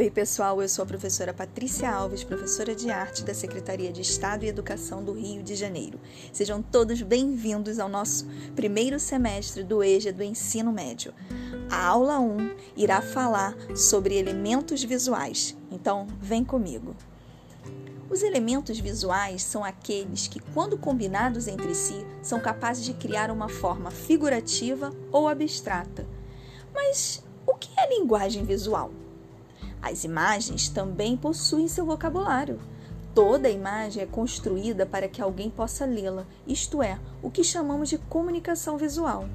Oi, pessoal, eu sou a professora Patrícia Alves, professora de arte da Secretaria de Estado e Educação do Rio de Janeiro. Sejam todos bem-vindos ao nosso primeiro semestre do EJA do Ensino Médio. A aula 1 irá falar sobre elementos visuais, então vem comigo. Os elementos visuais são aqueles que, quando combinados entre si, são capazes de criar uma forma figurativa ou abstrata. Mas o que é linguagem visual? As imagens também possuem seu vocabulário. Toda imagem é construída para que alguém possa lê-la, isto é, o que chamamos de comunicação visual.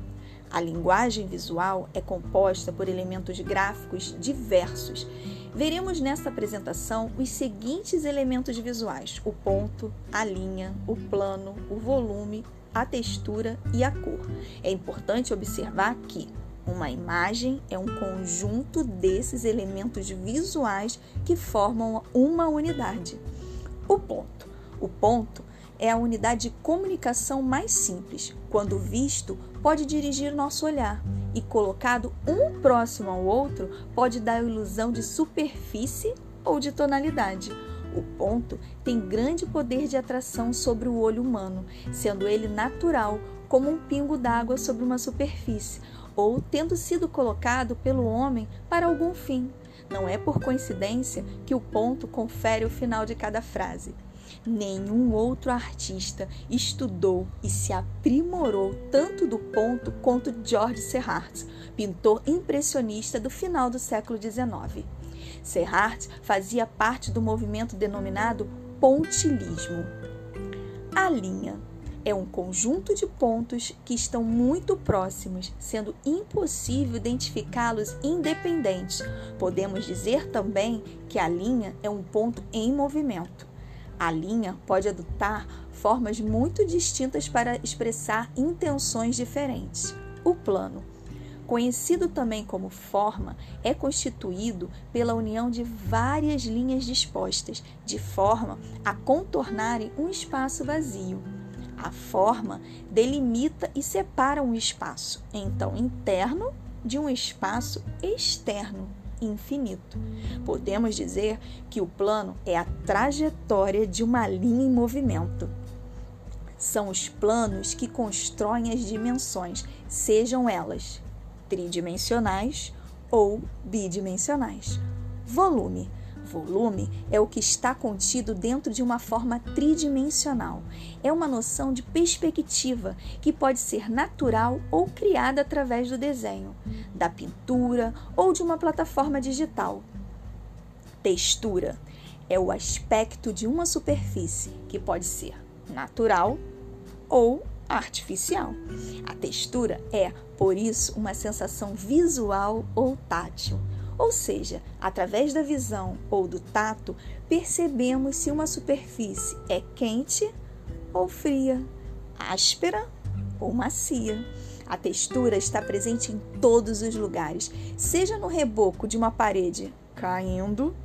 A linguagem visual é composta por elementos gráficos diversos. Veremos nesta apresentação os seguintes elementos visuais: o ponto, a linha, o plano, o volume, a textura e a cor. É importante observar que uma imagem é um conjunto desses elementos visuais que formam uma unidade. O ponto. O ponto é a unidade de comunicação mais simples. Quando visto, pode dirigir nosso olhar e colocado um próximo ao outro, pode dar a ilusão de superfície ou de tonalidade. O ponto tem grande poder de atração sobre o olho humano, sendo ele natural, como um pingo d'água sobre uma superfície, ou tendo sido colocado pelo homem para algum fim. Não é por coincidência que o ponto confere o final de cada frase. Nenhum outro artista estudou e se aprimorou tanto do ponto quanto George Serrat, pintor impressionista do final do século XIX. Serrat fazia parte do movimento denominado pontilismo. A linha é um conjunto de pontos que estão muito próximos, sendo impossível identificá-los independentes. Podemos dizer também que a linha é um ponto em movimento. A linha pode adotar formas muito distintas para expressar intenções diferentes. O plano, conhecido também como forma, é constituído pela união de várias linhas dispostas, de forma a contornarem um espaço vazio. A forma delimita e separa um espaço, então interno, de um espaço externo, infinito. Podemos dizer que o plano é a trajetória de uma linha em movimento. São os planos que constroem as dimensões, sejam elas tridimensionais ou bidimensionais. Volume Volume é o que está contido dentro de uma forma tridimensional. É uma noção de perspectiva que pode ser natural ou criada através do desenho, da pintura ou de uma plataforma digital. Textura é o aspecto de uma superfície que pode ser natural ou artificial. A textura é, por isso, uma sensação visual ou tátil ou seja, através da visão ou do tato, percebemos se uma superfície é quente ou fria, áspera ou macia. A textura está presente em todos os lugares, seja no reboco de uma parede caindo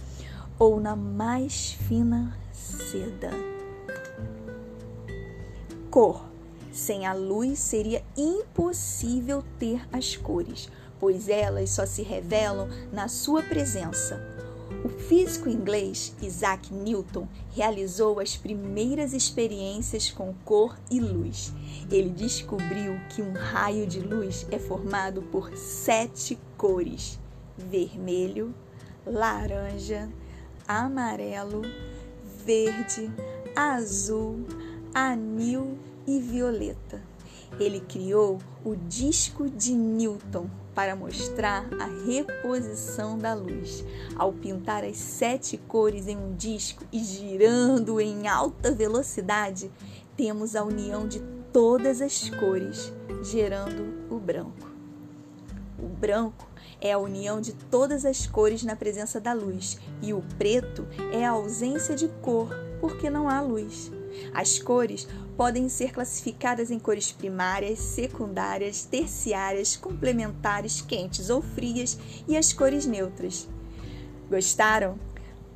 ou na mais fina seda. Cor. Sem a luz seria impossível ter as cores pois elas só se revelam na sua presença. O físico inglês Isaac Newton realizou as primeiras experiências com cor e luz. Ele descobriu que um raio de luz é formado por sete cores: vermelho, laranja, amarelo, verde, azul, anil e violeta. Ele criou o disco de Newton para mostrar a reposição da luz. Ao pintar as sete cores em um disco e girando em alta velocidade, temos a união de todas as cores, gerando o branco. O branco é a união de todas as cores na presença da luz, e o preto é a ausência de cor, porque não há luz. As cores podem ser classificadas em cores primárias, secundárias, terciárias, complementares, quentes ou frias e as cores neutras. Gostaram?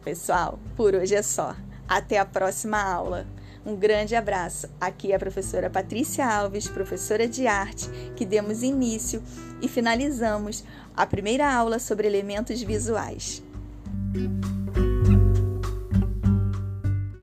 Pessoal, por hoje é só. Até a próxima aula. Um grande abraço. Aqui é a professora Patrícia Alves, professora de arte, que demos início e finalizamos a primeira aula sobre elementos visuais.